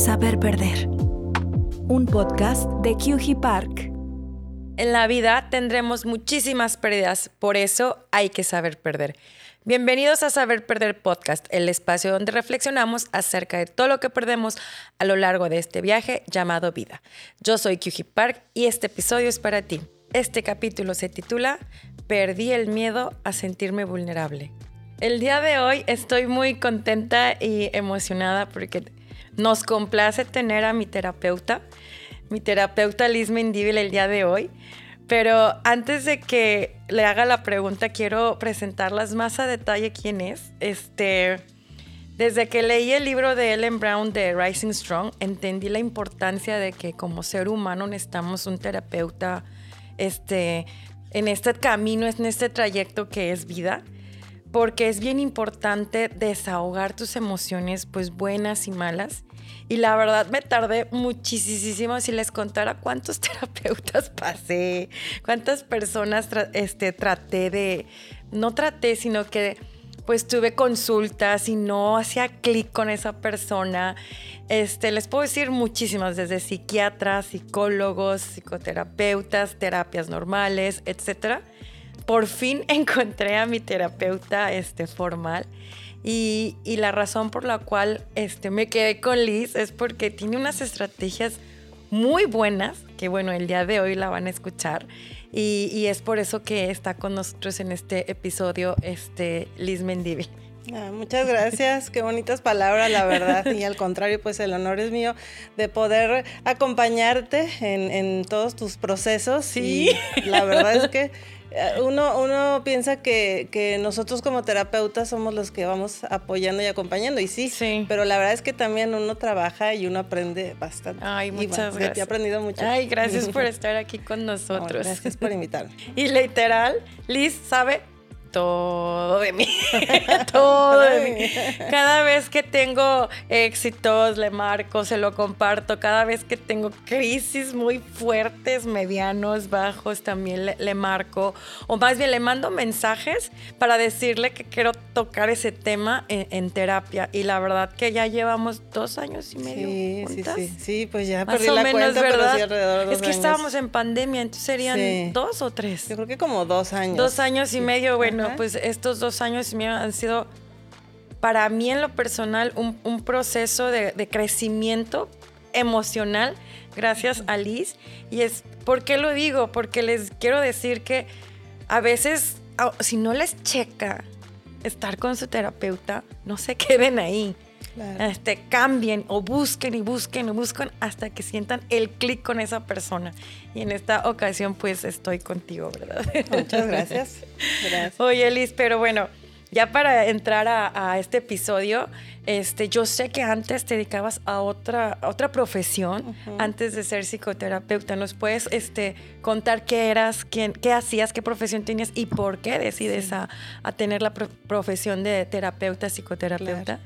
Saber Perder. Un podcast de QG Park. En la vida tendremos muchísimas pérdidas, por eso hay que saber perder. Bienvenidos a Saber Perder Podcast, el espacio donde reflexionamos acerca de todo lo que perdemos a lo largo de este viaje llamado vida. Yo soy QG Park y este episodio es para ti. Este capítulo se titula Perdí el miedo a sentirme vulnerable. El día de hoy estoy muy contenta y emocionada porque nos complace tener a mi terapeuta, mi terapeuta Liz Mendívil el día de hoy. Pero antes de que le haga la pregunta, quiero presentarlas más a detalle quién es. Este, desde que leí el libro de Ellen Brown de Rising Strong, entendí la importancia de que como ser humano necesitamos un terapeuta este, en este camino, en este trayecto que es vida porque es bien importante desahogar tus emociones, pues buenas y malas. Y la verdad me tardé muchísimo si les contara cuántos terapeutas pasé, cuántas personas este, traté de, no traté, sino que pues tuve consultas y no hacía clic con esa persona. Este, les puedo decir muchísimas, desde psiquiatras, psicólogos, psicoterapeutas, terapias normales, etcétera por fin encontré a mi terapeuta este, formal. Y, la razón por la cual este, me quedé con Liz es porque tiene unas estrategias muy buenas, que bueno, el día de hoy la van a escuchar. Y, es por eso que está con nosotros en este episodio este, Liz Mendívil. Ah, muchas gracias, qué bonitas palabras, la verdad. Y al contrario, pues el honor es mío de poder acompañarte en, todos tus procesos. Sí. Y la verdad es que uno, uno piensa que, nosotros como terapeutas somos los que vamos apoyando y acompañando, y sí, sí, pero la verdad es que también uno trabaja y uno aprende bastante. Ay, muchas gracias. Te he aprendido mucho. Ay, gracias por estar aquí con nosotros. gracias por invitarme. Y literal, Liz sabe todo de mí, todo de mí. Cada vez que tengo éxitos, le marco, se lo comparto. Cada vez que tengo crisis muy fuertes, medianos, bajos, también le, marco. O más bien le mando mensajes para decirle que quiero tocar ese tema en, terapia. Y la verdad que ya llevamos dos años y medio. Sí, juntas. sí, sí, sí, pues ya más perdí o la menos, cuenta, ¿verdad? pero sí alrededor de dos es que años. estábamos en pandemia, entonces serían dos o tres. Yo creo que como dos años. Dos años y medio, bueno, Ajá. pues estos dos años han sido para mí en lo personal un, un proceso de, de crecimiento emocional gracias a Liz. Y es, ¿por qué lo digo? Porque les quiero decir que a veces, si no les checa estar con su terapeuta, no se queden ahí. Claro. Este, cambien o busquen y busquen y busquen hasta que sientan el clic con esa persona. Y en esta ocasión, pues estoy contigo, ¿verdad? Muchas gracias. Gracias. Oye, Liz, pero bueno, ya para entrar a, a este episodio, este, yo sé que antes te dedicabas a otra, a otra profesión, antes de ser psicoterapeuta. ¿Nos puedes este, contar qué eras, quién, qué hacías, qué profesión tenías y por qué decides a, a tener la pro- profesión de terapeuta, psicoterapeuta?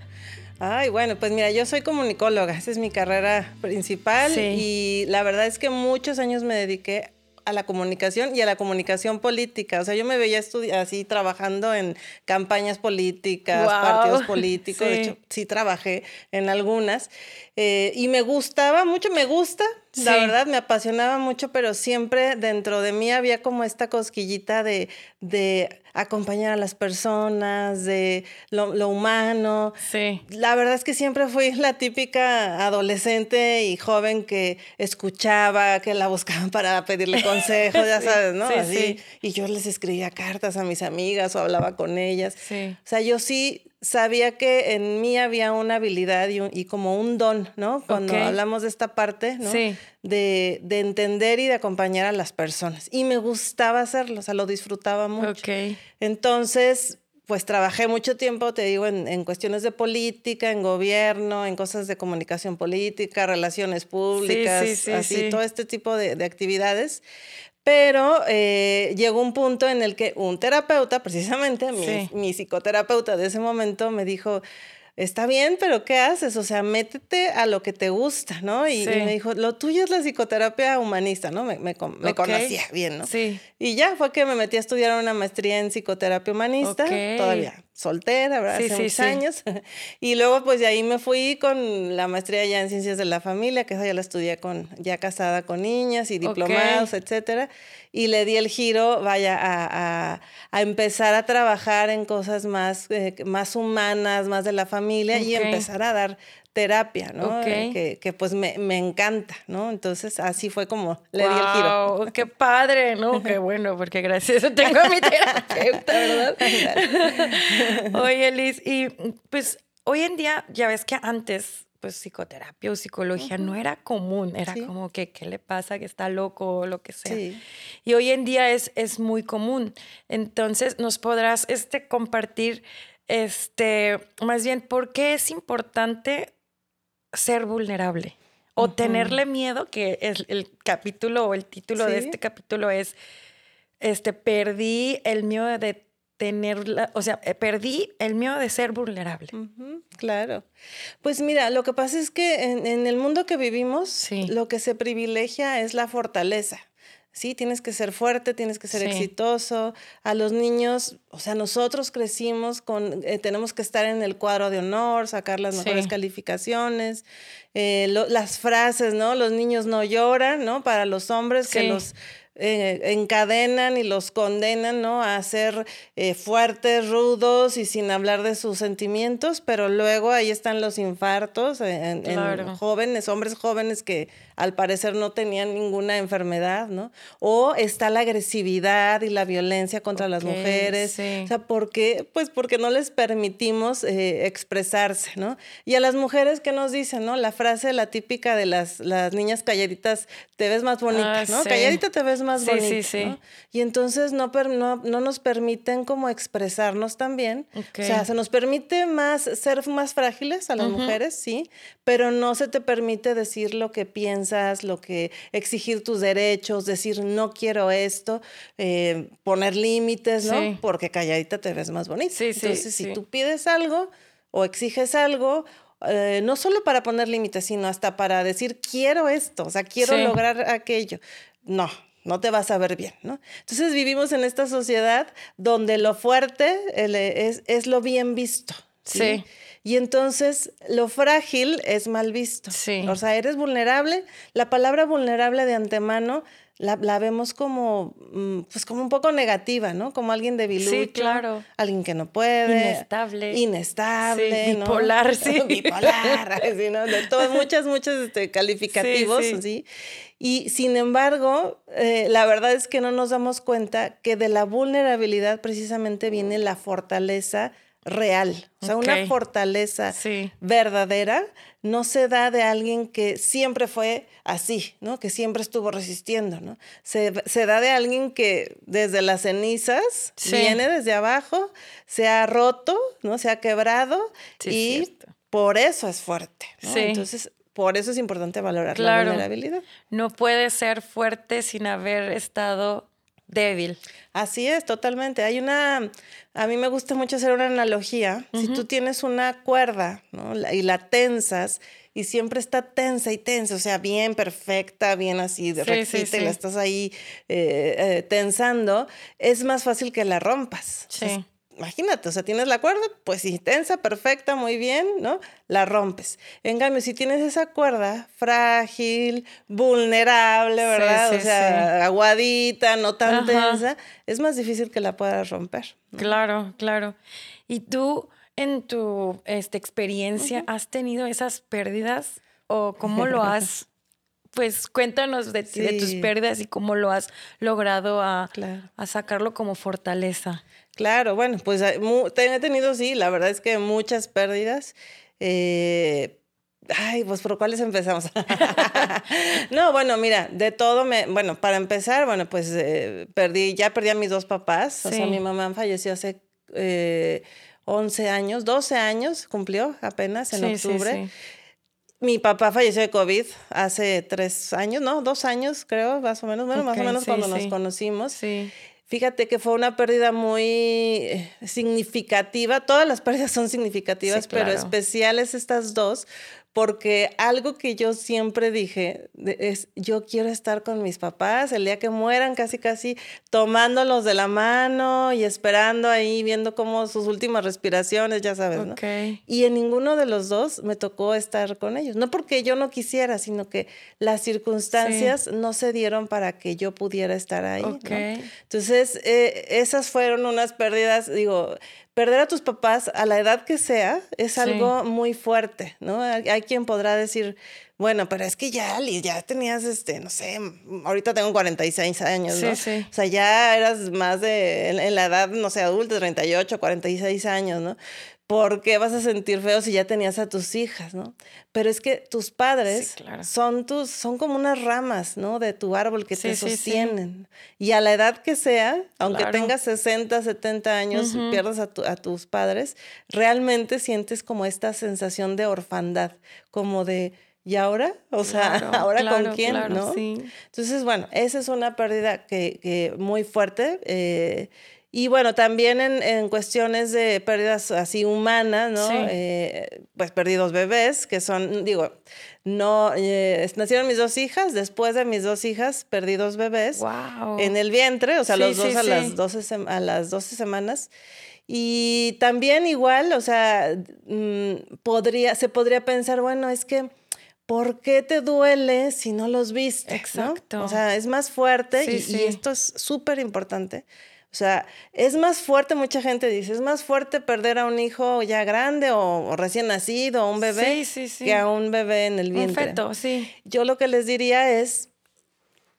Ay, bueno, pues mira, yo soy comunicóloga, esa es mi carrera principal Sí. y la verdad es que muchos años me dediqué a la comunicación y a la comunicación política. O sea, yo me veía así trabajando en campañas políticas, partidos políticos. De hecho, sí trabajé en algunas. eh, y me gustaba mucho, me gusta, la verdad, me apasionaba mucho, pero siempre dentro de mí había como esta cosquillita de, de acompañar a las personas, de lo, lo humano. Sí. La verdad es que siempre fui la típica adolescente y joven que escuchaba, que la buscaban para pedirle consejos, ya sabes, ¿no? sí, Así. sí. Y yo les escribía cartas a mis amigas o hablaba con ellas. Sí. O sea, yo sí sabía que en mí había una habilidad y, un- y como un don, ¿no? Cuando hablamos de esta parte, ¿no? Sí. De, de entender y de acompañar a las personas. Y me gustaba hacerlo, o sea, lo disfrutaba mucho. Ok. Entonces, pues trabajé mucho tiempo, te digo, en, en cuestiones de política, en gobierno, en cosas de comunicación política, relaciones públicas, sí, sí, así, sí. todo este tipo de, de actividades. Pero eh, llegó un punto en el que un terapeuta, precisamente mi, Sí. mi psicoterapeuta de ese momento, me dijo, está bien, pero ¿qué haces? O sea, métete a lo que te gusta, ¿no? Y, me dijo, lo tuyo es la psicoterapia humanista, ¿no? Me, conocía bien, ¿no? Sí. Y ya fue que me metí a estudiar una maestría en psicoterapia humanista. Ok. Todavía soltera, ¿verdad? Sí, Hace sí, muchos sí. años. Y luego pues de ahí me fui con la maestría ya en ciencias de la familia, que esa ya la estudié con, ya casada con niñas y diplomados, etcétera. Y le di el giro, vaya, a, a- a empezar a trabajar en cosas más, eh, más humanas, más de la familia y empezar a dar terapia, ¿no? Ok. Eh, Que, que, pues me, me encanta, ¿no? Entonces así fue como le di el giro. ¡Qué padre! ¿no? Qué bueno, porque gracias a eso tengo a mi terapeuta, ¿verdad? Oye, Liz, y pues hoy en día, ya ves que antes, pues psicoterapia o psicología no era común, era Sí. como que, ¿qué le pasa? Que está loco o lo que sea. Sí. Y hoy en día es, es muy común. Entonces, ¿nos podrás este, compartir, este, más bien, por qué es importante ser vulnerable? O tenerle miedo, que es el capítulo o el título de este capítulo es, este, perdí el miedo de tener, la- o sea, eh, perdí el miedo de ser vulnerable. Claro. Pues mira, lo que pasa es que en, en el mundo que vivimos, Sí. lo que se privilegia es la fortaleza. Sí, tienes que ser fuerte, tienes que ser Sí. exitoso. A los niños, o sea, nosotros crecimos con, eh, tenemos que estar en el cuadro de honor, sacar las mejores Sí. calificaciones, eh, lo- las frases, ¿no? Los niños no lloran, ¿no? Para los hombres que los eh, encadenan y los condenan, ¿no? A ser eh, fuertes, rudos y sin hablar de sus sentimientos, pero luego ahí están los infartos en, jóvenes, hombres jóvenes que al parecer no tenían ninguna enfermedad, ¿no? O está la agresividad y la violencia contra las mujeres. sí. O sea, ¿por qué? Pues porque no les permitimos eh, expresarse, ¿no? Y a las mujeres, ¿qué nos dicen, no? La frase, la típica de las, las niñas calladitas, te ves más bonita, Ah, ¿no? sí. Calladita te ves más Sí, bonita, sí, sí. ¿no? Y entonces no, no, no nos permiten como expresarnos también. Ok. O sea, se nos permite más ser más frágiles a las mujeres, sí, pero no se te permite decir lo que piensas, lo que exigir tus derechos, decir no quiero esto, eh, poner límites, ¿no? Sí. Porque calladita te ves más bonita. Sí, sí, Entonces, si tú pides algo o exiges algo, eh, no solo para poner límites, sino hasta para decir quiero esto, o sea, quiero Sí. lograr aquello. No, no te vas a ver bien, ¿no? Entonces vivimos en esta sociedad donde lo fuerte es, es lo bien visto. ¿sí? Sí. Y entonces lo frágil es mal visto. Sí. O sea, eres vulnerable. La palabra vulnerable de antemano la, la vemos como, mm, pues como un poco negativa, ¿no? Como alguien debilucho. claro. Alguien que no puede. Inestable. Inestable. Sí, ¿no? bipolar, sí. bipolar. sí, ¿no? De todo, muchas, muchos este, calificativos, Sí, sí. ¿sí? Y sin embargo, eh, la verdad es que no nos damos cuenta que de la vulnerabilidad precisamente viene la fortaleza real. O sea, una fortaleza Sí. verdadera no se da de alguien que siempre fue así, ¿no? Que siempre estuvo resistiendo, ¿no? Se, se da de alguien que desde las cenizas Sí. viene desde abajo, se ha roto, ¿no? Se ha quebrado Sí, y por eso es fuerte, ¿no? Entonces, por eso es importante valorar Claro. la vulnerabilidad. No puede ser fuerte sin haber estado débil. Así es, totalmente. Hay una, a mí me gusta mucho hacer una analogía. Si tú tienes una cuerda ¿no? Y la tensas y siempre está tensa y tensa, o sea, bien perfecta, bien así, de Sí, rectita sí, y la sí. estás ahí eh, eh, tensando, es más fácil que la rompas. Sí. Entonces, Imagínate, o sea, tienes la cuerda, pues sí, tensa, perfecta, muy bien, ¿no? La rompes. En cambio, si tienes esa cuerda frágil, vulnerable, ¿verdad? sí, o sea, aguadita, no tan Ajá. tensa, es más difícil que la puedas romper. Claro, claro. ¿Y tú en tu este, experiencia has tenido esas pérdidas o cómo lo has? Pues cuéntanos de ti, de tus pérdidas y cómo lo has logrado a, Claro. a sacarlo como fortaleza. Claro, bueno, pues te- he tenido, sí, la verdad es que muchas pérdidas. Eh, ay, pues por cuáles empezamos. no, bueno, mira, de todo me, bueno, para empezar, bueno, pues eh, perdí, ya perdí a mis dos papás. O sea, Sí. mi mamá falleció hace eh, 11 años, 12 años cumplió apenas en Sí, sí, octubre. sí. Mi papá falleció de COVID hace tres años, ¿no? Dos años, creo, más o menos. Bueno, más o menos sí, cuando nos sí. conocimos. Sí. Fíjate que fue una pérdida muy eh, significativa. Todas las pérdidas son significativas, Sí, pero especiales estas dos, porque algo que yo siempre dije es, yo quiero estar con mis papás el día que mueran, casi, casi tomándolos de la mano y esperando ahí, viendo cómo sus últimas respiraciones, ya sabes, ¿no? Y en ninguno de los dos me tocó estar con ellos. No porque yo no quisiera, sino que las circunstancias no se dieron para que yo pudiera estar ahí. Entonces, eh, esas fueron unas pérdidas, digo, perder a tus papás a la edad que sea es algo muy fuerte, ¿no? Hay, quien podrá decir, bueno, pero es que ya, ya tenías, este, no sé, ahorita tengo 46 años, ¿no? O sea, ya eras más de, en, la edad, no sé, adulta, 38, 46 años, ¿no? ¿Por qué vas a sentir feo si ya tenías a tus hijas, no? Pero es que tus padres son tus, son como unas ramas, ¿no? De tu árbol que te sostienen. y a la edad que sea, aunque tengas 60, 70 años y pierdas a, a, tus padres, realmente sientes como esta sensación de orfandad, como de... ¿Y ahora? O sea, ¿ahora con quién? ¿no? Entonces, bueno, esa es una pérdida que, que muy fuerte. Eh, y bueno, también en, cuestiones de pérdidas así humanas, ¿no? Eh, pues perdidos bebés, que son, digo, no, eh, nacieron mis dos hijas, después de mis dos hijas, perdidos bebés en el vientre, o sea, los dos a, las 12 a las 12 semanas. Y también igual, o sea, mm, podría, se podría pensar, bueno, es que... ¿por qué te duele si no los viste? Exacto. O sea, es más fuerte y, y, esto es súper importante. O sea, es más fuerte, mucha gente dice, es más fuerte perder a un hijo ya grande o, recién nacido, o un bebé, que a un bebé en el vientre. Un feto, sí. Yo lo que les diría es,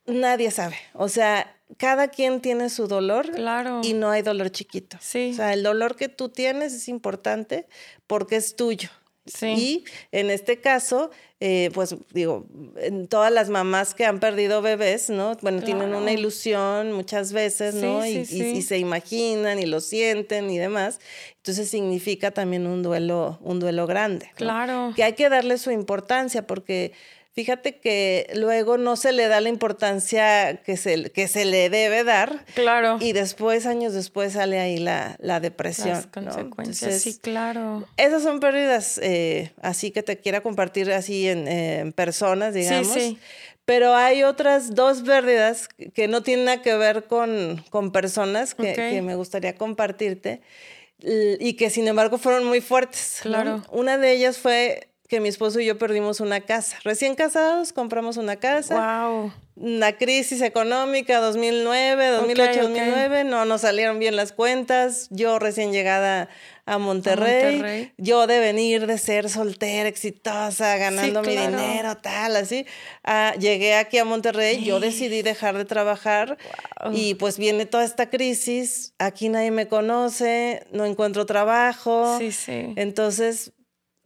nadie sabe. O sea, cada quien tiene su dolor claro. y no hay dolor chiquito. Sí. O sea, el dolor que tú tienes es importante porque es tuyo. Sí. Y en este caso, eh, pues digo, en todas las mamás que han perdido bebés, ¿no? Bueno, tienen una ilusión muchas veces, ¿no? y, y, se imaginan y lo sienten y demás. Entonces significa también un duelo, un duelo grande. Claro. Que hay que darle su importancia porque Fíjate que luego no se le da la importancia que se, que se le debe dar. Claro. Y después, años después, sale ahí la, la depresión. Las consecuencias, sí, claro. Esas son pérdidas eh, así que te quiera compartir así en, personas, digamos. Sí, sí. Pero hay otras dos pérdidas que no tienen nada que ver con, con personas que, que, me gustaría compartirte y que sin embargo fueron muy fuertes. Claro. Una de ellas fue que mi esposo y yo perdimos una casa. Recién casados, compramos una casa. Wow. La crisis económica 2009, 2008, 2009, no nos salieron bien las cuentas. Yo recién llegada a Monterrey, yo de venir de ser soltera, exitosa, ganando mi dinero, tal, así. Ah, llegué aquí a Monterrey, yo decidí dejar de trabajar y pues viene toda esta crisis. Aquí nadie me conoce, no encuentro trabajo. Sí, sí. Entonces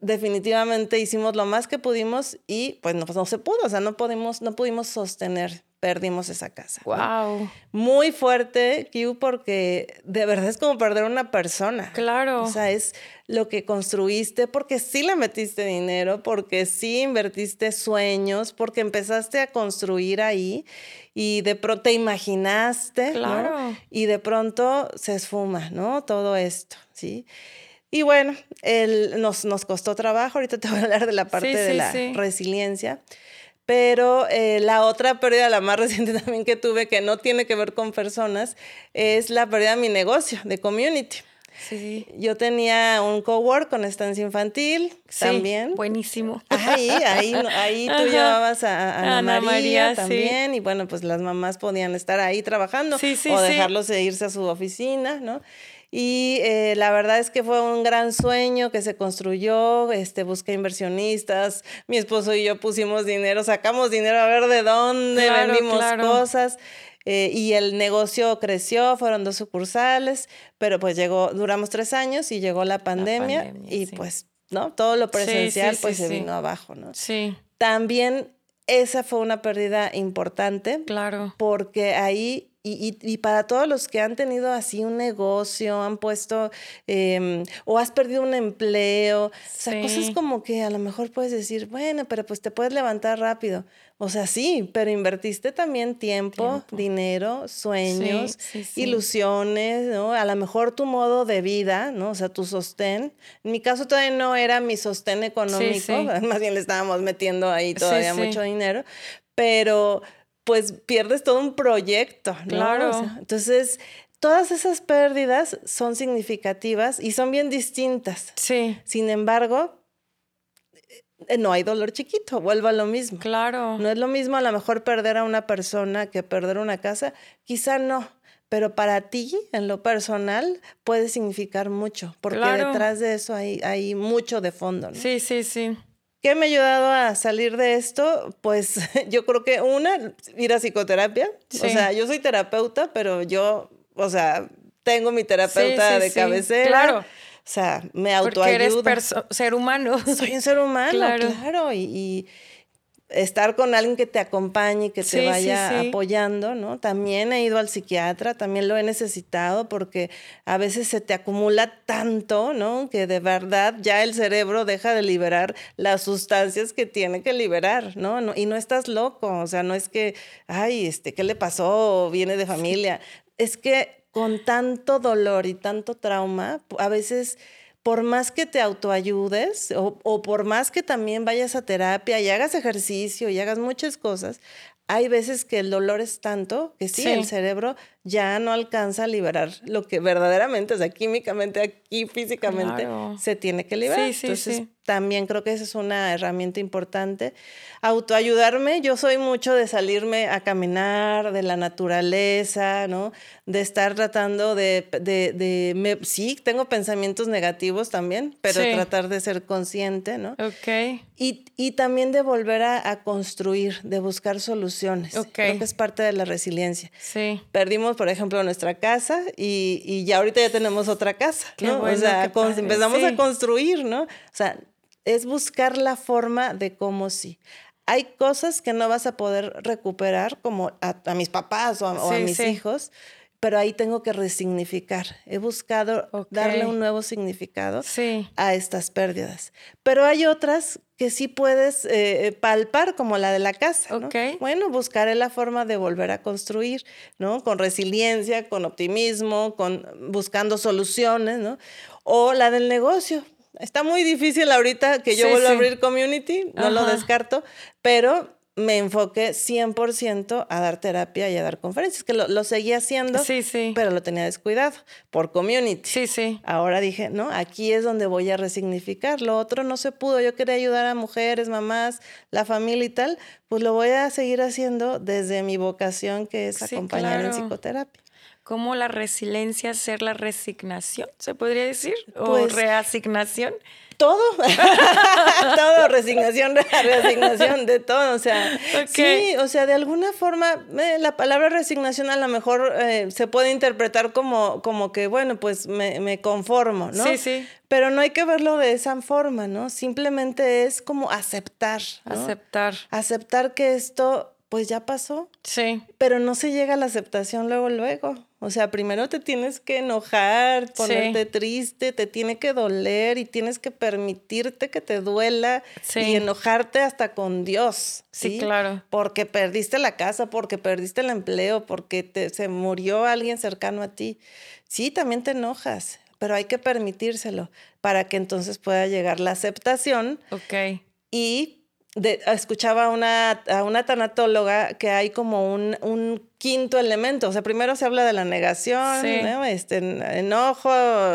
definitivamente hicimos lo más que pudimos y pues no, no se pudo, o sea, no pudimos, no pudimos sostener, perdimos esa casa. Wow. Muy fuerte, Q, porque de verdad es como perder una persona. Claro. O sea, es lo que construiste porque sí le metiste dinero, porque sí invertiste sueños, porque empezaste a construir ahí y de pronto te imaginaste, claro. Y de pronto se esfuma, ¿no? Todo esto, ¿sí? Y bueno, el, nos, nos costó trabajo, ahorita te voy a hablar de la parte de la resiliencia, pero eh, la otra pérdida, la más reciente también que tuve, que no tiene que ver con personas, es la pérdida de mi negocio, de community. Sí. Yo tenía un cowork con estancia infantil también. Buenísimo. Ahí, ahí, ahí tú llevabas a, Ana, María, también. Y bueno, pues las mamás podían estar ahí trabajando o dejarlos de irse a su oficina, ¿no? Y eh, la verdad es que fue un gran sueño que se construyó, este, busqué inversionistas, mi esposo y yo pusimos dinero, sacamos dinero a ver de dónde vendimos cosas. Eh, y el negocio creció, fueron dos sucursales, pero pues llegó, duramos tres años y llegó la pandemia, y pues, ¿no? Todo lo presencial pues se vino abajo, ¿no? Sí. También esa fue una pérdida importante. Claro. Porque ahí y, para todos los que han tenido así un negocio, han puesto em, o has perdido un empleo, o sea, cosas como que a lo mejor puedes decir, bueno, pero pues te puedes levantar rápido. O sea, sí, pero invertiste también tiempo, dinero, sueños, ilusiones, ¿no? A lo mejor tu modo de vida, ¿no? O sea, tu sostén. En mi caso todavía no era mi sostén económico, más bien le estábamos metiendo ahí todavía mucho dinero, pero pues pierdes todo un proyecto, ¿no? Claro. entonces, todas esas pérdidas son significativas y son bien distintas. Sí. Sin embargo, eh, no hay dolor chiquito, vuelvo a lo mismo. Claro. No es lo mismo a lo mejor perder a una persona que perder una casa, quizá no, pero para ti, en lo personal, puede significar mucho, porque detrás de eso hay, hay mucho de fondo. ¿no? Sí, sí, sí. ¿Qué me ha ayudado a salir de esto? Pues yo creo que una, ir a psicoterapia. O sea, yo soy terapeuta, pero yo, o sea, tengo mi terapeuta de cabecera. Claro. O sea, me autoayudo. Porque eres ser humano. Soy un ser humano, claro. y, estar con alguien que te acompañe, que te vaya apoyando, ¿no? También he ido al psiquiatra, también lo he necesitado porque a veces se te acumula tanto, ¿no? Que de verdad ya el cerebro deja de liberar las sustancias que tiene que liberar, ¿no? no y no estás loco, o sea, no es que, ay, este, ¿qué le pasó? Viene de familia. Es que con tanto dolor y tanto trauma, a veces por más que te autoayudes o, por más que también vayas a terapia y hagas ejercicio y hagas muchas cosas, hay veces que el dolor es tanto que sí, el cerebro ya no alcanza a liberar lo que verdaderamente, o sea, químicamente aquí, físicamente, se tiene que liberar. Sí, Entonces, también creo que esa es una herramienta importante. Autoayudarme, yo soy mucho de salirme a caminar, de la naturaleza, ¿no? De estar tratando de, de, de sí, tengo pensamientos negativos también, pero tratar de ser consciente, ¿no? Ok. Y, y también de volver a, a, construir, de buscar soluciones. Ok. Creo que es parte de la resiliencia. Sí. Perdimos, por ejemplo, nuestra casa y, y ya ahorita ya tenemos otra casa, ¿no? o sea, empezamos a construir, ¿no? O sea, es buscar la forma de cómo sí. Hay cosas que no vas a poder recuperar, como a, mis papás o a, mis hijos, pero ahí tengo que resignificar. He buscado darle un nuevo significado a estas pérdidas. Pero hay otras que sí puedes eh, palpar, como la de la casa. Bueno, buscaré la forma de volver a construir, ¿no? Con resiliencia, con optimismo, con buscando soluciones, ¿no? O la del negocio Está muy difícil ahorita que yo vuelva a abrir community, no lo descarto, pero me enfoqué 100% a dar terapia y a dar conferencias, que lo, lo seguía haciendo, sí, sí. pero lo tenía descuidado por community. Sí, sí. Ahora dije, no, aquí es donde voy a resignificar. Lo otro no se pudo. Yo quería ayudar a mujeres, mamás, la familia y tal, pues lo voy a seguir haciendo desde mi vocación, que es acompañar en psicoterapia cómo la resiliencia ser la resignación, se podría decir, o pues, reasignación. Todo, todo, resignación, reasignación, de todo, o sea, sí, o sea, de alguna forma eh, la palabra resignación a lo mejor eh, se puede interpretar como, como que, bueno, pues me, conformo, ¿no? Sí, sí. Pero no hay que verlo de esa forma, ¿no? Simplemente es como aceptar. Aceptar. Aceptar que esto pues ya pasó. Sí. Pero no se llega a la aceptación luego, luego. O sea, primero te tienes que enojar, ponerte triste, te tiene que doler y tienes que permitirte que te duela y enojarte hasta con Dios. ¿sí? claro. Porque perdiste la casa, porque perdiste el empleo, porque te, se murió alguien cercano a ti. Sí, también te enojas, pero hay que permitírselo para que entonces pueda llegar la aceptación. Ok. Y escuchaba a una, a una tanatóloga que hay como un, un, quinto elemento. O sea, primero se habla de la negación, este, enojo,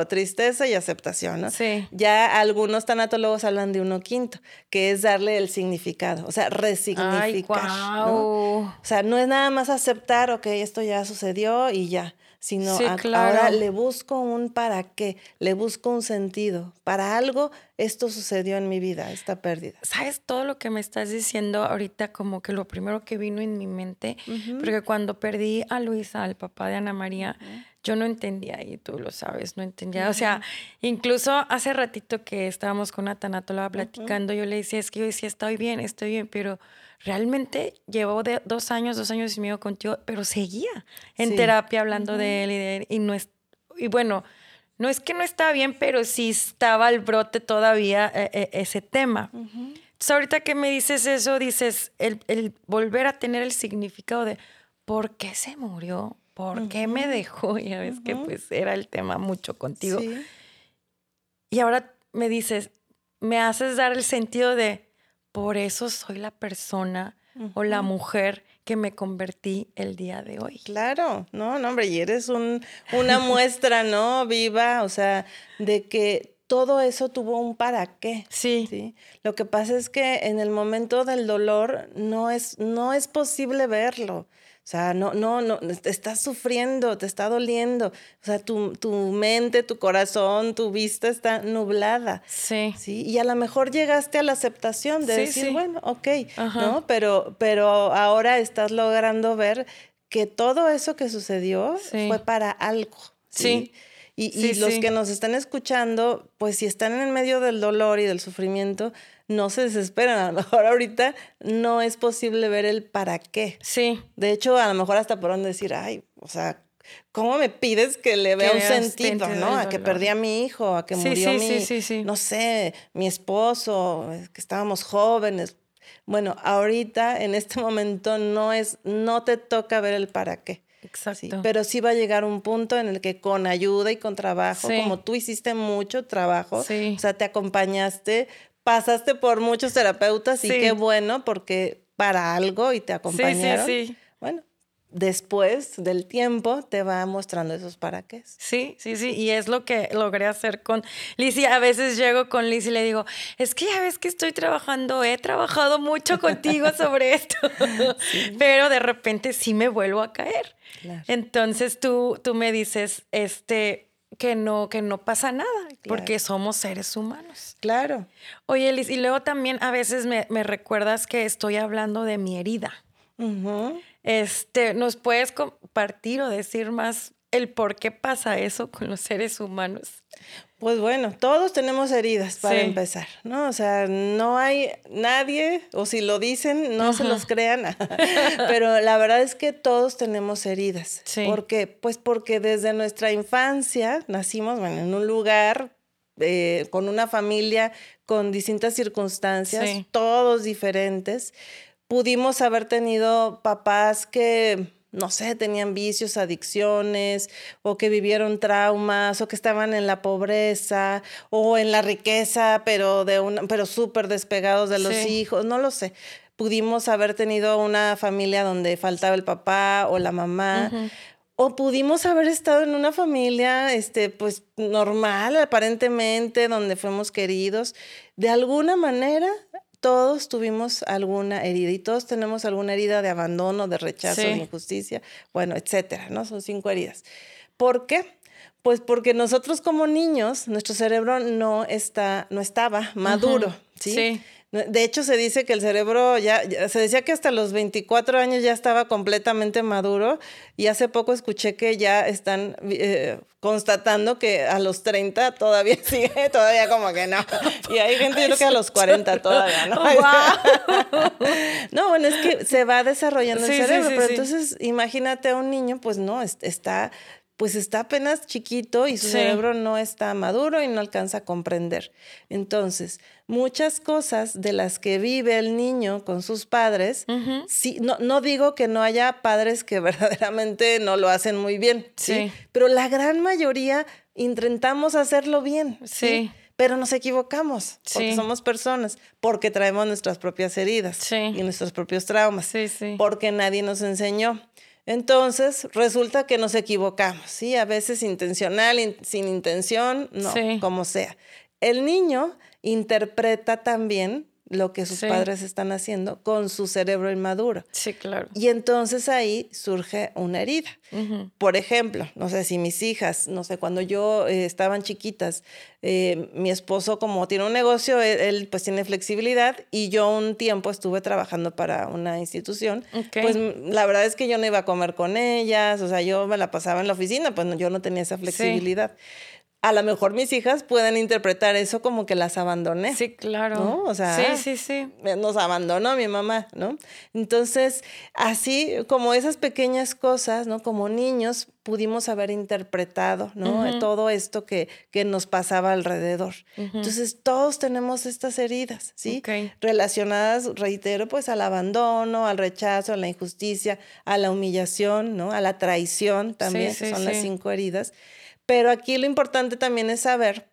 tristeza y aceptación. ¿no? Sí. Ya algunos tanatólogos hablan de uno quinto, que es darle el significado, o sea, resignificar. O sea, no es nada más aceptar, ok, esto ya sucedió y ya sino ahora le busco un para qué, le busco un sentido. Para algo esto sucedió en mi vida, esta pérdida. ¿Sabes todo lo que me estás diciendo ahorita? Como que lo primero que vino en mi mente, porque cuando perdí a Luisa, al papá de Ana María, yo no entendía, y tú lo sabes, no entendía. O sea, incluso hace ratito que estábamos con una tanatóloga platicando, yo le decía, es que yo decía, estoy bien, estoy bien, pero realmente llevo de dos años, dos años y medio contigo, pero seguía en terapia hablando de él y de él. Y, no es, y bueno, no es que no estaba bien, pero sí estaba al brote todavía eh, eh, ese tema. Entonces, ahorita que me dices eso, dices el, el, volver a tener el significado de por qué se murió, por qué me dejó. Ya ves que pues era el tema mucho contigo. Y ahora me dices, me haces dar el sentido de por eso soy la persona o la mujer que me convertí el día de hoy. Claro, no, no, hombre, y eres un, una muestra, ¿no? Viva, o sea, de que todo eso tuvo un para qué. Sí. sí. Lo que pasa es que en el momento del dolor no es, no es posible verlo. O sea, no, no, no, te estás sufriendo, te está doliendo. O sea, tu, tu mente, tu corazón, tu vista está nublada. Sí. Sí. Y a lo mejor llegaste a la aceptación de decir, bueno, ok, ¿no? Pero, pero ahora estás logrando ver que todo eso que sucedió fue para algo. Sí. Y, y los que nos están escuchando, pues si están en medio del dolor y del sufrimiento, no se desesperan. A lo mejor ahorita no es posible ver el para qué. Sí. De hecho, a lo mejor hasta por dónde decir, ay, o sea, ¿cómo me pides que le vea un sentido, no? A que perdí a mi hijo, a que murió mi, no sé, mi esposo, que estábamos jóvenes. Bueno, ahorita, en este momento, no es, no te toca ver el para qué. Exacto. pero sí va a llegar un punto en el que con ayuda y con trabajo, como tú hiciste mucho trabajo, o sea, te acompañaste, pasaste por muchos terapeutas y qué bueno porque para algo y te acompañaron. Sí, sí, sí. Bueno, después del tiempo te va mostrando esos para qué. Sí, sí, sí. Y es lo que logré hacer con Liz. a veces llego con Liz y le digo, es que ya ves que estoy trabajando, he trabajado mucho contigo sobre esto. Pero de repente sí me vuelvo a caer. Entonces tú, tú me dices, este, que no, que no pasa nada, porque somos seres humanos. Claro. Oye, Liz, y luego también a veces me, recuerdas que estoy hablando de mi herida. Este, ¿nos puedes compartir o decir más el por qué pasa eso con los seres humanos? Pues bueno, todos tenemos heridas para empezar, ¿no? O sea, no hay nadie, o si lo dicen, no se los crean, pero la verdad es que todos tenemos heridas. ¿Por qué? Pues porque desde nuestra infancia nacimos en un lugar eh, con una familia con distintas circunstancias, todos diferentes. Pudimos haber tenido papás que no sé, tenían vicios, adicciones, o que vivieron traumas, o que estaban en la pobreza, o en la riqueza, pero de una, pero súper despegados de los hijos, no lo sé. Pudimos haber tenido una familia donde faltaba el papá o la mamá. O pudimos haber estado en una familia, este, pues normal, aparentemente, donde fuimos queridos. De alguna manera todos tuvimos alguna herida y todos tenemos alguna herida de abandono, de rechazo, de injusticia, bueno, etcétera, ¿no? Son cinco heridas. ¿Por qué? Pues porque nosotros como niños, nuestro cerebro no está, no estaba maduro, ¿sí? ¿sí? De hecho, se dice que el cerebro ya, se decía que hasta los 24 años ya estaba completamente maduro y hace poco escuché que ya están eh, constatando que a los 30 todavía sigue, todavía como que no. Y hay gente yo creo que a los 40 todavía, ¿no? no, bueno, es que se va desarrollando el cerebro, pero entonces imagínate a un niño, pues no, está pues está apenas chiquito y su cerebro no está maduro y no alcanza a comprender. Entonces, muchas cosas de las que vive el niño con sus padres, sí, no, no digo que no haya padres que verdaderamente no lo hacen muy bien, ¿sí? Pero la gran mayoría intentamos hacerlo bien, ¿sí? Pero nos equivocamos, porque somos personas, porque traemos nuestras propias heridas y nuestros propios traumas, porque nadie nos enseñó. Entonces, resulta que nos equivocamos, ¿sí? A veces intencional, sin intención, no, como sea. El niño interpreta también lo que sus padres están haciendo con su cerebro inmaduro. Sí, claro. Y entonces ahí surge una herida. Por ejemplo, no sé si mis hijas, no sé, cuando yo eh, estaban chiquitas, eh, mi esposo como tiene un negocio, él, pues tiene flexibilidad y yo un tiempo estuve trabajando para una institución. Pues la verdad es que yo no iba a comer con ellas, o sea, yo me la pasaba en la oficina, pues yo no tenía esa flexibilidad a lo mejor mis hijas pueden interpretar eso como que las abandoné. Sí, claro. ¿no? O sea, sí, sí, sí. Nos abandonó mi mamá, ¿no? Entonces, así como esas pequeñas cosas, ¿no? Como niños pudimos haber interpretado, ¿no? Todo esto que, que nos pasaba alrededor. Entonces, todos tenemos estas heridas, ¿sí? Relacionadas, reitero, pues al abandono, al rechazo, a la injusticia, a la humillación, ¿no? A la traición también, son las cinco heridas. Pero aquí lo importante también es saber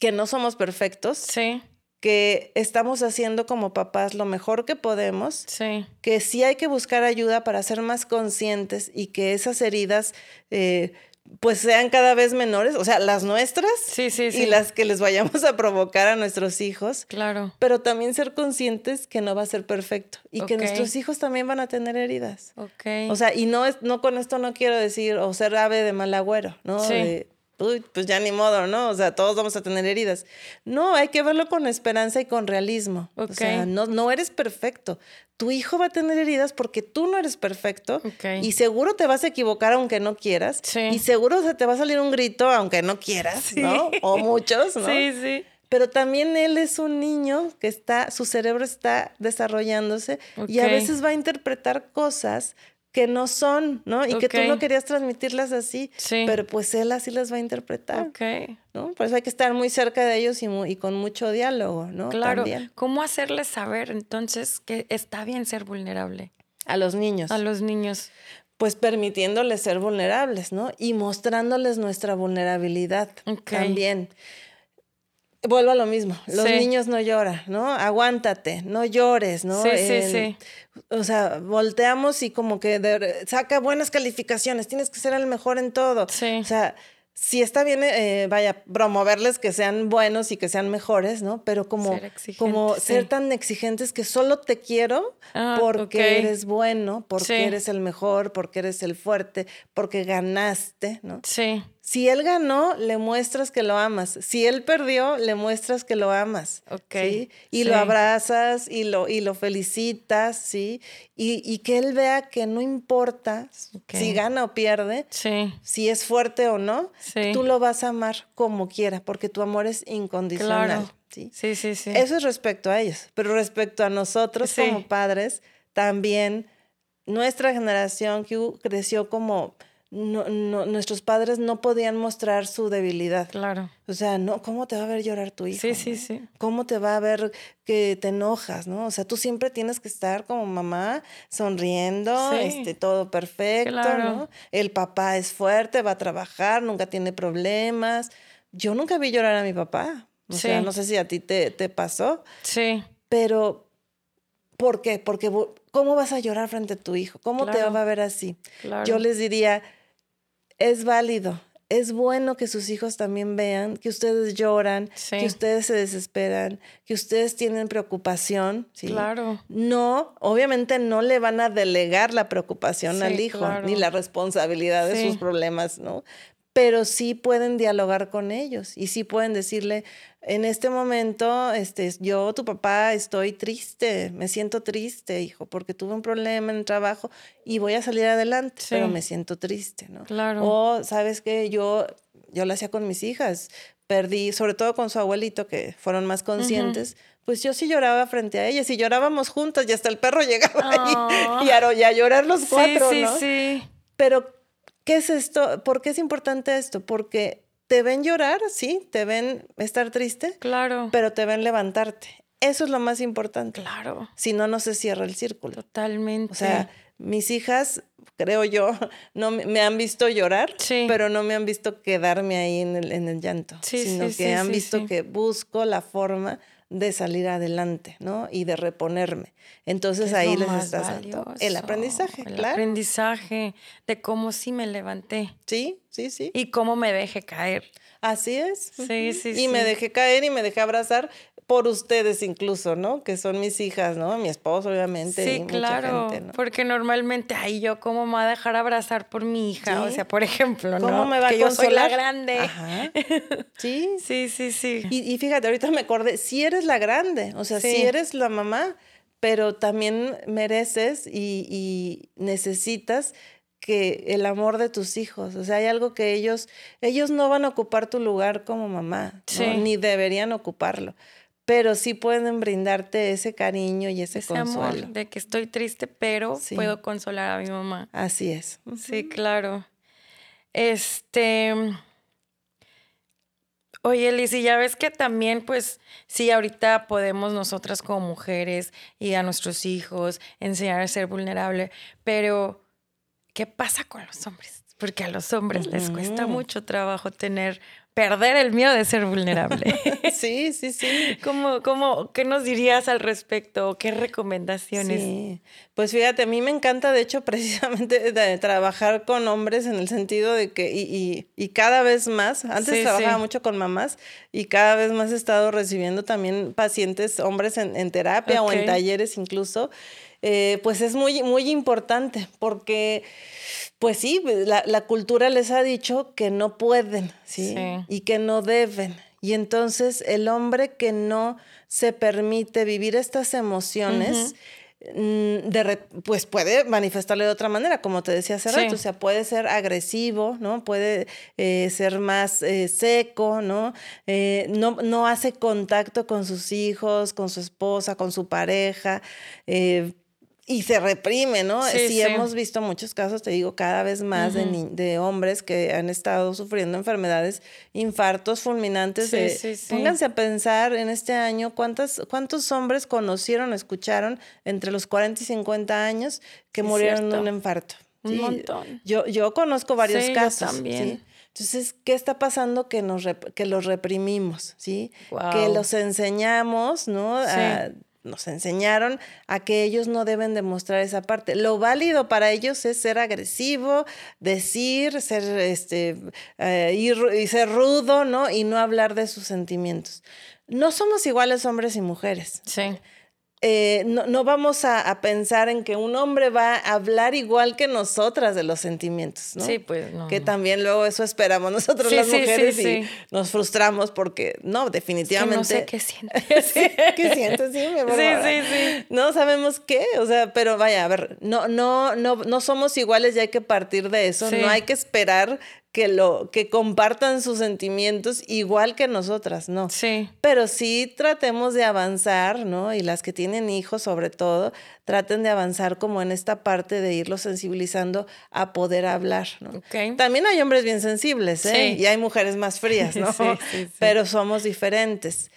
que no somos perfectos. Sí. Que estamos haciendo como papás lo mejor que podemos. Sí. Que sí hay que buscar ayuda para ser más conscientes y que esas heridas eh, pues sean cada vez menores, o sea, las nuestras sí, sí, y las que les vayamos a provocar a nuestros hijos. Claro. Pero también ser conscientes que no va a ser perfecto y que nuestros hijos también van a tener heridas. Ok. O sea, y no, es, no con esto no quiero decir o ser ave de mal agüero, ¿no? Sí uy, pues ya ni modo, ¿no? O sea, todos vamos a tener heridas. No, hay que verlo con esperanza y con realismo. O sea, no, no eres perfecto. Tu hijo va a tener heridas porque tú no eres perfecto y seguro te vas a equivocar aunque no quieras. Y seguro se te va a salir un grito aunque no quieras, ¿no? O muchos, ¿no? Sí, sí pero también él es un niño que está, su cerebro está desarrollándose y a veces va a interpretar cosas que no son, ¿no? Y que tú no querías transmitirlas así, sí. pero pues él así las va a interpretar. Ok. ¿no? Por eso hay que estar muy cerca de ellos y, y con mucho diálogo, ¿no? Claro. ¿Cómo hacerles saber entonces que está bien ser vulnerable? A los niños. A los niños. Pues permitiéndoles ser vulnerables, ¿no? Y mostrándoles nuestra vulnerabilidad también vuelvo a lo mismo. Los niños no lloran, ¿no? Aguántate, no llores, ¿no? Sí, sí, sí. O sea, volteamos y como que saca buenas calificaciones, tienes que ser el mejor en todo. Sí. O sea, sí está bien, eh, vaya, promoverles que sean buenos y que sean mejores, ¿no? Pero como ser, como ser tan exigentes que solo te quiero ah, porque eres bueno, porque eres el mejor, porque eres el fuerte, porque ganaste, ¿no? Sí. Si él ganó, le muestras que lo amas. Si él perdió, le muestras que lo amas. Ok. Y lo abrazas y lo, y lo felicitas, ¿sí? Y, que él vea que no importa si gana o pierde, si es fuerte o no, tú lo vas a amar como quiera, porque tu amor es incondicional. ¿sí? sí, sí, sí. Eso es respecto a ellos. Pero respecto a nosotros como padres, también nuestra generación que creció como no, no, nuestros padres no podían mostrar su debilidad. Claro. O sea, no, ¿cómo te va a ver llorar tu hijo? Sí, sí, sí. ¿Cómo te va a ver que te enojas, no? O sea, tú siempre tienes que estar como mamá, sonriendo, este, todo perfecto, ¿no? El papá es fuerte, va a trabajar, nunca tiene problemas. Yo nunca vi llorar a mi papá. O sea, no sé si a ti te, te pasó. Sí. Pero, ¿por qué? Porque, ¿cómo vas a llorar frente a tu hijo? ¿Cómo te va a ver así? Yo les diría, es válido. Es bueno que sus hijos también vean que ustedes lloran, que ustedes se desesperan, que ustedes tienen preocupación. ¿sí? Claro. No, obviamente no le van a delegar la preocupación al hijo, ni la responsabilidad de sus problemas, ¿no? pero sí pueden dialogar con ellos y sí pueden decirle, en este momento, este, yo, tu papá, estoy triste, me siento triste, hijo, porque tuve un problema en el trabajo y voy a salir adelante, pero me siento triste, ¿no? Claro. O, ¿sabes qué? Yo, yo lo hacía con mis hijas, perdí, sobre todo con su abuelito, que fueron más conscientes, pues yo sí lloraba frente a ellas y llorábamos juntas y hasta el perro llegaba ahí y, a, y, a, llorar los cuatro, sí, ¿no? Sí, sí, Pero ¿Qué es esto? ¿Por qué es importante esto? Porque te ven llorar, sí, te ven estar triste. Claro. Pero te ven levantarte. Eso es lo más importante. Claro. Si no, no se cierra el círculo. Totalmente. O sea, mis hijas, creo yo, no me han visto llorar, pero no me han visto quedarme ahí en el, en el llanto, sí, sino que han visto que busco la forma de salir adelante, ¿no? Y de reponerme. Entonces ahí les estás dando el aprendizaje, el claro. aprendizaje de cómo sí me levanté. Sí, sí, sí. Y cómo me dejé caer. Así es. Sí, sí, y me dejé caer y me dejé abrazar por ustedes incluso, ¿no? Que son mis hijas, ¿no? Mi esposo, obviamente. Sí, claro. Porque normalmente, ay, yo cómo me va a dejar abrazar por mi hija. O sea, por ejemplo, ¿no? ¿Cómo me va a consolar? yo soy la grande. Ajá. Sí. sí, sí, sí. Y, fíjate, ahorita me acordé, si eres la grande, o sea, si eres la mamá, pero también mereces y, y necesitas que el amor de tus hijos. O sea, hay algo que ellos, ellos no van a ocupar tu lugar como mamá, ni deberían ocuparlo. Pero sí pueden brindarte ese cariño y ese, consuelo. de que estoy triste, pero puedo consolar a mi mamá. Así es. Sí, claro. Este. Oye, Liz, y ya ves que también, pues, sí, ahorita podemos nosotras como mujeres y a nuestros hijos enseñar a ser vulnerable, pero ¿qué pasa con los hombres? Porque a los hombres les cuesta mucho trabajo tener perder el miedo de ser vulnerable. sí, sí, sí. ¿Cómo, cómo, ¿Qué nos dirías al respecto? ¿Qué recomendaciones? Sí. Pues fíjate, a mí me encanta, de hecho, precisamente de trabajar con hombres en el sentido de que, y, y, cada vez más, antes trabajaba mucho con mamás y cada vez más he estado recibiendo también pacientes, hombres en, terapia o en talleres incluso. Eh, pues es muy, muy importante porque pues sí, la, cultura les ha dicho que no pueden, ¿sí? Y que no deben. Y entonces el hombre que no se permite vivir estas emociones, mm, pues puede manifestarle de otra manera, como te decía hace rato, o sea, puede ser agresivo, ¿no? Puede eh, ser más eh, seco, ¿no? Eh, ¿no? No hace contacto con sus hijos, con su esposa, con su pareja y se reprime, ¿no? Sí, hemos visto muchos casos, te digo, cada vez más de, de, hombres que han estado sufriendo enfermedades, infartos fulminantes. Sí, pónganse a pensar en este año cuántas, cuántos hombres conocieron, escucharon entre los 40 y 50 años que murieron de un infarto. Un montón. Yo, yo conozco varios casos. también. Entonces, ¿qué está pasando? Que, nos que los reprimimos, ¿sí? Que los enseñamos, ¿no? Nos enseñaron a que ellos no deben demostrar esa parte. Lo válido para ellos es ser agresivo, decir, ser este eh, y ser rudo, ¿no? Y no hablar de sus sentimientos. No somos iguales hombres y mujeres. Sí. Eh, no, vamos a, pensar en que un hombre va a hablar igual que nosotras de los sentimientos, ¿no? Sí, pues no. Que también luego eso esperamos nosotros las mujeres y nos frustramos porque no, definitivamente. no sé qué sientes. ¿Qué sientes? Sí, Sí, sí, sí. No sabemos qué, o sea, pero vaya, a ver, no, no, no, no somos iguales y hay que partir de eso. No hay que esperar que lo que compartan sus sentimientos igual que nosotras, ¿no? Sí. Pero sí tratemos de avanzar, ¿no? Y las que tienen hijos sobre todo, traten de avanzar como en esta parte de irlos sensibilizando a poder hablar, ¿no? También hay hombres bien sensibles, ¿eh? Y hay mujeres más frías, ¿no? sí, sí, Pero somos diferentes.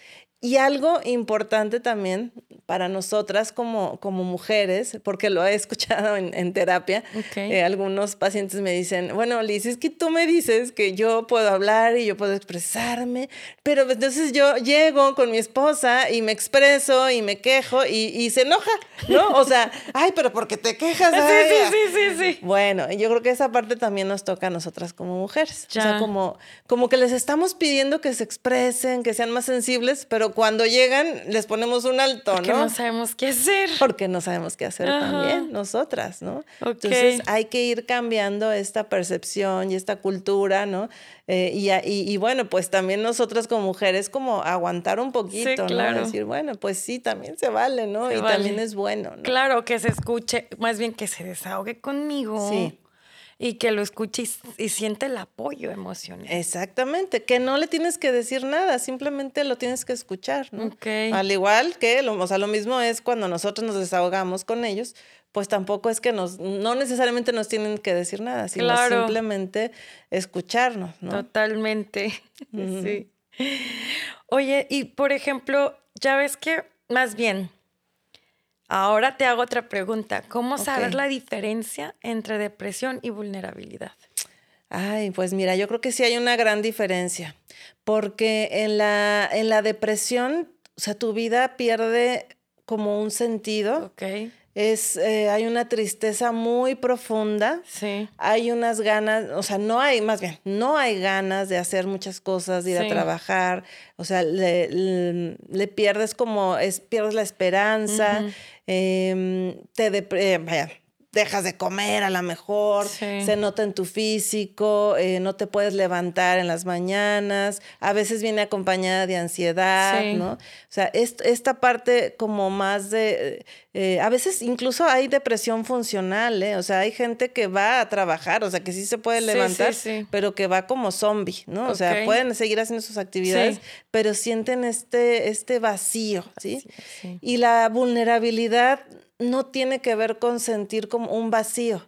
Y algo importante también para nosotras como, como mujeres, porque lo he escuchado en, terapia, eh, algunos pacientes me dicen, bueno, Liz, es que tú me dices que yo puedo hablar y yo puedo expresarme, pero entonces yo llego con mi esposa y me expreso y me quejo y, se enoja, ¿no? O sea, ay, pero ¿por qué te quejas? sí, sí, sí, sí, Bueno, yo creo que esa parte también nos toca a nosotras como mujeres. O sea, como, como que les estamos pidiendo que se expresen, que sean más sensibles, pero cuando llegan les ponemos un alto, Porque ¿no? no sabemos qué hacer. Porque no sabemos qué hacer también nosotras, ¿no? Entonces hay que ir cambiando esta percepción y esta cultura, ¿no? Eh, y, y, bueno, pues también nosotras como mujeres como aguantar un poquito, ¿no? Decir, bueno, pues sí, también se vale, ¿no? y también es bueno, ¿no? Claro, que se escuche, más bien que se desahogue conmigo. Sí y que lo escuche y, siente el apoyo emocional. Exactamente, que no le tienes que decir nada, simplemente lo tienes que escuchar, ¿no? Al igual que, lo, o sea, lo mismo es cuando nosotros nos desahogamos con ellos, pues tampoco es que nos, no necesariamente nos tienen que decir nada, sino simplemente escucharnos, ¿no? Totalmente, sí. Oye, y por ejemplo, ya ves que, más bien, Ahora te hago otra pregunta. ¿Cómo saber la diferencia entre depresión y vulnerabilidad? Ay, pues mira, yo creo que sí hay una gran diferencia, porque en la, en la depresión, o sea, tu vida pierde como un sentido. Ok es, eh, hay una tristeza muy profunda. Sí. Hay unas ganas, o sea, no hay, más bien, no hay ganas de hacer muchas cosas, de ir a trabajar. O sea, le, pierdes como, es, pierdes la esperanza. Em, te, eh, vaya, dejas de comer a lo mejor, se nota en tu físico, eh, no te puedes levantar en las mañanas, a veces viene acompañada de ansiedad, ¿no? O sea, esta parte como más de, eh, a veces incluso hay depresión funcional, ¿eh? O sea, hay gente que va a trabajar, o sea, que sí se puede levantar, pero que va como zombie, ¿no? O sea, pueden seguir haciendo sus actividades, pero sienten este, este vacío, ¿sí? Y la vulnerabilidad no tiene que ver con sentir como un vacío.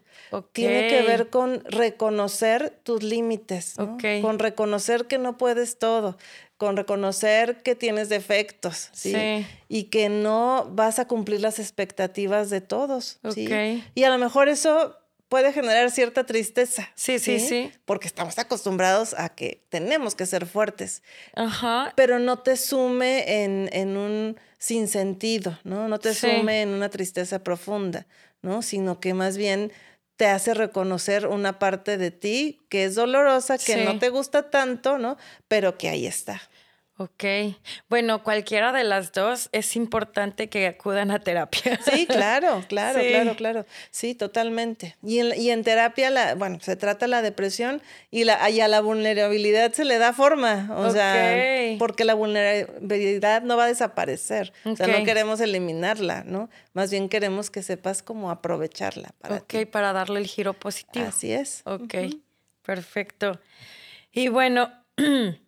Tiene que ver con reconocer tus límites, con reconocer que no puedes todo, con reconocer que tienes defectos, ¿sí? Y que no vas a cumplir las expectativas de todos, ¿sí? Y a lo mejor eso puede generar cierta tristeza. Sí, sí, sí, Porque estamos acostumbrados a que tenemos que ser fuertes. Ajá. Pero no te sume en, en un sinsentido, ¿no? No te sume en una tristeza profunda, ¿no? Sino que más bien te hace reconocer una parte de ti que es dolorosa, que no te gusta tanto, ¿no? Pero que ahí está. Ok. Bueno, cualquiera de las dos es importante que acudan a terapia. Sí, claro, claro, claro, claro. Sí, totalmente. Y en, y en terapia, la, bueno, se trata la depresión y, la, a la vulnerabilidad se le da forma. O sea, porque la vulnerabilidad no va a desaparecer. O sea, no queremos eliminarla, ¿no? Más bien queremos que sepas cómo aprovecharla para Ok, para darle el giro positivo. Así es. Ok, perfecto. Y bueno.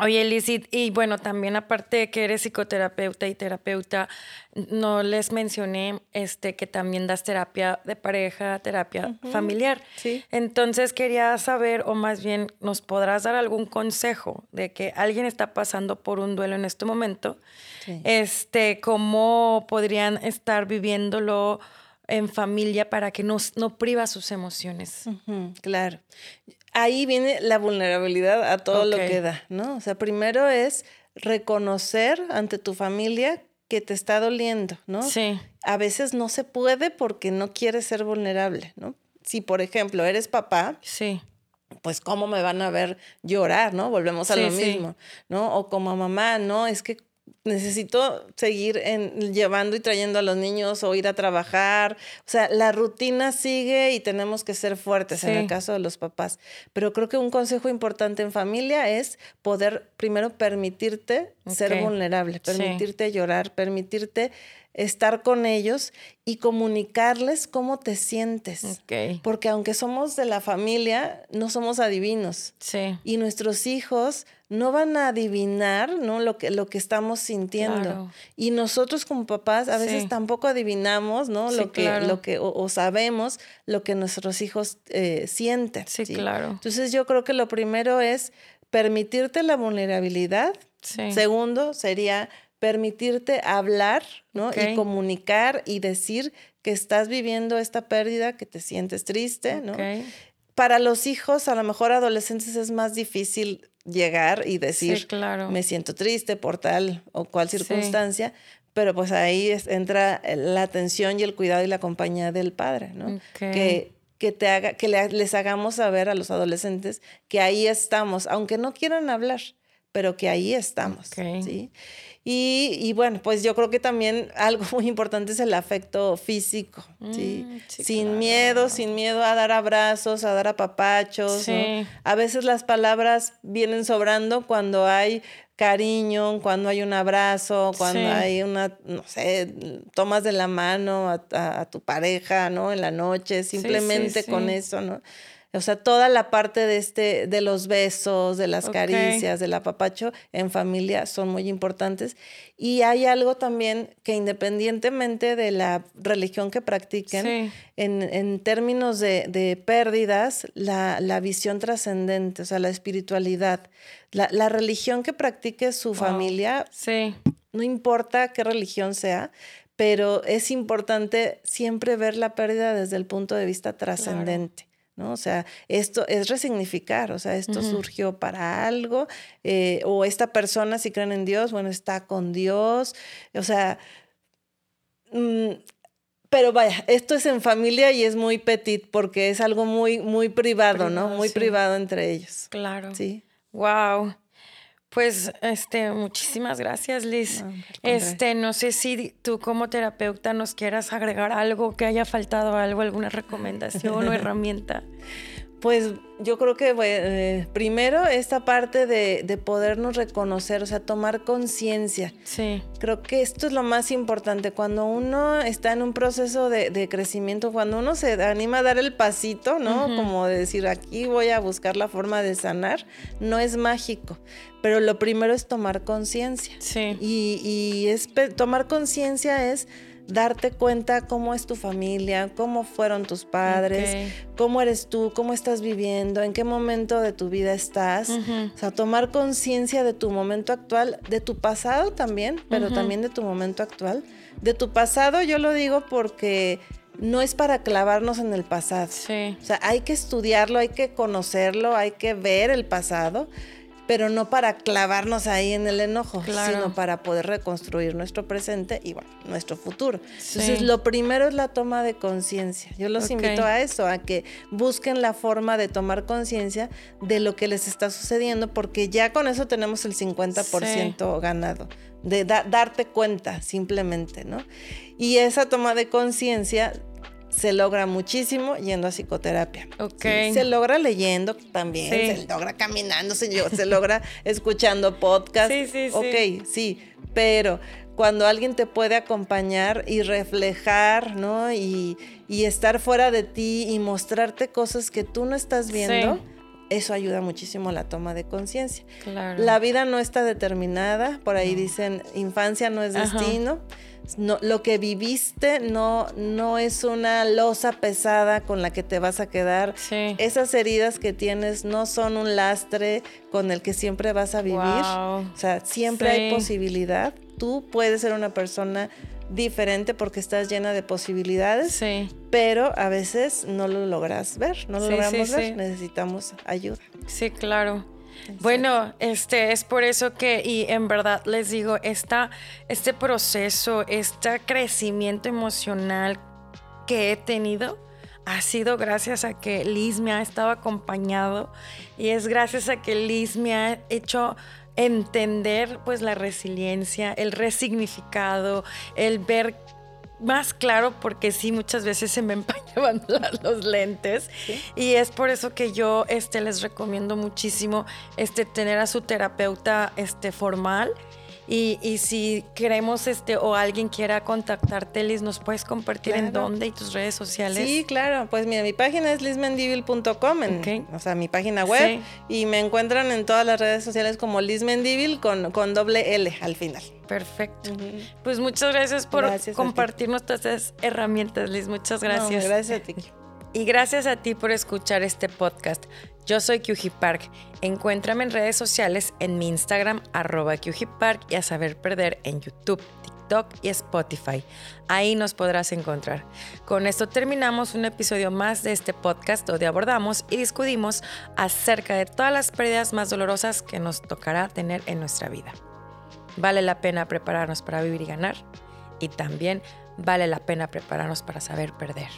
Oye, Lizzie, y bueno, también aparte de que eres psicoterapeuta y terapeuta, no les mencioné este que también das terapia de pareja, terapia familiar. Sí. Entonces quería saber, o más bien, ¿nos podrás dar algún consejo de que alguien está pasando por un duelo en este momento? Este, ¿cómo podrían estar viviéndolo? en familia para que no, no priva sus emociones. claro ahí viene la vulnerabilidad a todo lo que da, ¿no? O sea, primero es reconocer ante tu familia que te está doliendo, ¿no? Sí. A veces no se puede porque no quieres ser vulnerable, ¿no? Si, por ejemplo, eres papá, sí. pues cómo me van a ver llorar, ¿no? Volvemos a lo mismo, ¿no? O como mamá, no, es que necesito seguir en, llevando y trayendo a los niños o ir a trabajar. O sea, la rutina sigue y tenemos que ser fuertes en el caso de los papás. Pero creo que un consejo importante en familia es poder primero permitirte ser vulnerable, permitirte llorar, permitirte estar con ellos y comunicarles cómo te sientes. Porque aunque somos de la familia, no somos adivinos. Sí. Y nuestros hijos no van a adivinar ¿no? Lo, que, lo que estamos sintiendo. Y nosotros como papás a veces tampoco adivinamos ¿no? lo que, lo que, o, sabemos lo que nuestros hijos eh, sienten. Sí, claro. Entonces yo creo que lo primero es permitirte la vulnerabilidad. Segundo sería permitirte hablar, ¿no? Y comunicar y decir que estás viviendo esta pérdida, que te sientes triste, ¿no? Para los hijos, a lo mejor adolescentes es más difícil llegar y decir, claro. me siento triste por tal o cual circunstancia, pero pues ahí entra la atención y el cuidado y la compañía del padre, ¿no? Que, que, te haga, que les hagamos saber a los adolescentes que ahí estamos, aunque no quieran hablar, pero que ahí estamos, ¿sí? Y, y, bueno, pues yo creo que también algo muy importante es el afecto físico, ¿sí? Mm, sin miedo, sin miedo a dar abrazos, a dar apapachos. ¿no? A veces las palabras vienen sobrando cuando hay cariño, cuando hay un abrazo, cuando hay una, no sé, tomas de la mano a, a, tu pareja, ¿no? En la noche, simplemente con eso, ¿no? O sea, toda la parte de este, de los besos, de las caricias, del apapacho en familia son muy importantes. Y hay algo también que independientemente de la religión que practiquen, en, términos de, pérdidas, la, visión trascendente, o sea, la espiritualidad, la, religión que practique su familia, no importa qué religión sea, pero es importante siempre ver la pérdida desde el punto de vista trascendente. ¿No? O sea, esto es resignificar, o sea, esto surgió para algo, eh, o esta persona, si creen en Dios, bueno, está con Dios, o sea, mm, pero vaya, esto es en familia y es muy petit porque es algo muy, muy privado, ¿no? Muy privado entre ellos. Claro. Sí. Wow. Pues, este, muchísimas gracias, Liz. este, no sé si tú como terapeuta nos quieras agregar algo, que haya faltado algo, alguna recomendación o herramienta. Pues yo creo que eh, primero esta parte de, de, podernos reconocer, o sea, tomar conciencia. Sí. Creo que esto es lo más importante. Cuando uno está en un proceso de, de crecimiento, cuando uno se anima a dar el pasito, ¿no? Como decir, aquí voy a buscar la forma de sanar, no es mágico. Pero lo primero es tomar conciencia. Sí. Y, y es, tomar conciencia es darte cuenta cómo es tu familia, cómo fueron tus padres, cómo eres tú, cómo estás viviendo, en qué momento de tu vida estás. O sea, tomar conciencia de tu momento actual, de tu pasado también, pero también de tu momento actual. De tu pasado yo lo digo porque no es para clavarnos en el pasado. Sí. O sea, hay que estudiarlo, hay que conocerlo, hay que ver el pasado pero no para clavarnos ahí en el enojo, sino para poder reconstruir nuestro presente y bueno, nuestro futuro. Entonces, lo primero es la toma de conciencia. Yo los invito a eso, a que busquen la forma de tomar conciencia de lo que les está sucediendo, porque ya con eso tenemos el 50% ganado, de darte cuenta simplemente, ¿no? Y esa toma de conciencia se logra muchísimo yendo a psicoterapia. se logra leyendo también, se logra caminando, se, se logra escuchando podcasts. Sí, sí, ok, sí, pero cuando alguien te puede acompañar y reflejar, ¿no? Y, y estar fuera de ti y mostrarte cosas que tú no estás viendo. Eso ayuda muchísimo a la toma de conciencia. Claro. La vida no está determinada, por ahí dicen, infancia no es destino no, lo que viviste no, no es una losa pesada con la que te vas a quedar. Esas heridas que tienes no son un lastre con el que siempre vas a vivir. O sea, siempre hay posibilidad. Tú puedes ser una persona diferente porque estás llena de posibilidades, pero a veces no lo logras ver, no lo logramos ver, necesitamos ayuda. Sí, claro. Bueno, este es por eso que, y en verdad les digo, esta, este proceso, este crecimiento emocional que he tenido, ha sido gracias a que Liz me ha estado acompañado y es gracias a que Liz me ha hecho entender pues la resiliencia, el resignificado, el ver más claro porque sí, muchas veces se me empañaban los lentes. Y es por eso que yo este, les recomiendo muchísimo este, tener a su terapeuta este, formal y, si queremos este o alguien quiera contactarte, Liz, ¿nos puedes compartir en dónde y tus redes sociales? Sí, claro. Pues mira, mi página es lizmendivil.com, o sea, mi página web. Y me encuentran en todas las redes sociales como Liz con, con doble L al final. Perfecto. Pues muchas gracias por compartirnos todas esas herramientas, Liz. Muchas gracias. gracias a ti. Y gracias a ti por escuchar este podcast. Yo soy Kyuji Park. Encuéntrame en redes sociales en mi Instagram, arroba Park y a saber perder en YouTube, TikTok y Spotify. Ahí nos podrás encontrar. Con esto terminamos un episodio más de este podcast donde abordamos y discutimos acerca de todas las pérdidas más dolorosas que nos tocará tener en nuestra vida. Vale la pena prepararnos para vivir y ganar y también vale la pena prepararnos para saber perder.